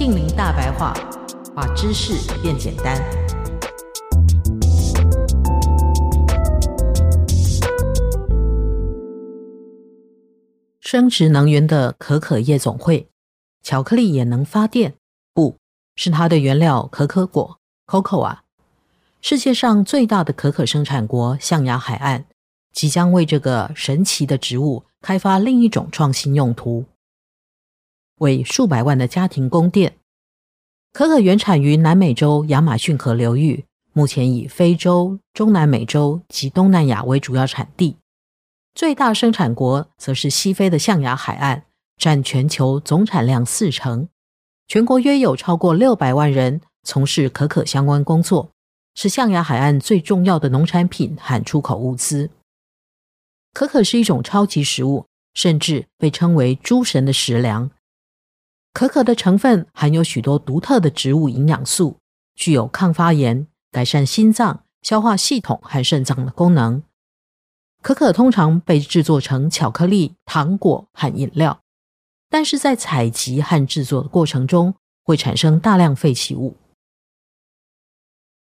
近邻大白话，把知识变简单。生殖能源的可可夜总会，巧克力也能发电？不是它的原料可可果 （cocoa） 啊。世界上最大的可可生产国象牙海岸，即将为这个神奇的植物开发另一种创新用途。为数百万的家庭供电。可可原产于南美洲亚马逊河流域，目前以非洲、中南美洲及东南亚为主要产地。最大生产国则是西非的象牙海岸，占全球总产量四成。全国约有超过六百万人从事可可相关工作，是象牙海岸最重要的农产品和出口物资。可可是一种超级食物，甚至被称为“诸神的食粮”。可可的成分含有许多独特的植物营养素，具有抗发炎、改善心脏、消化系统和肾脏的功能。可可通常被制作成巧克力、糖果和饮料，但是在采集和制作的过程中会产生大量废弃物。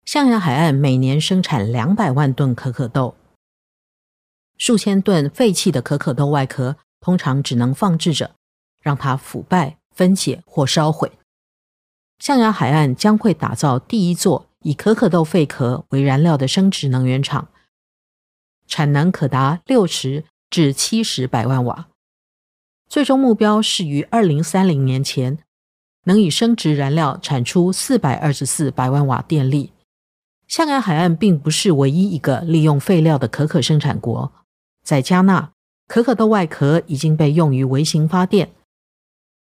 象牙海岸每年生产两百万吨可可豆，数千吨废弃的可可豆外壳通常只能放置着，让它腐败。分解或烧毁。象牙海岸将会打造第一座以可可豆废壳为燃料的生殖能源厂，产能可达六十至七十百万瓦。最终目标是于二零三零年前能以生殖燃料产出四百二十四百万瓦电力。象牙海岸并不是唯一一个利用废料的可可生产国，在加纳，可可豆外壳已经被用于微型发电。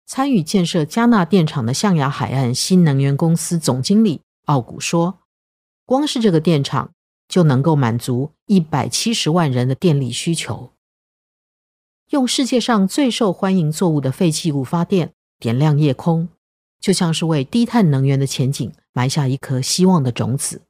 参与建设加纳电厂的象牙海岸新能源公司总经理奥古说：“光是这个电厂就能够满足一百七十万人的电力需求。用世界上最受欢迎作物的废弃物发电，点亮夜空，就像是为低碳能源的前景埋下一颗希望的种子。”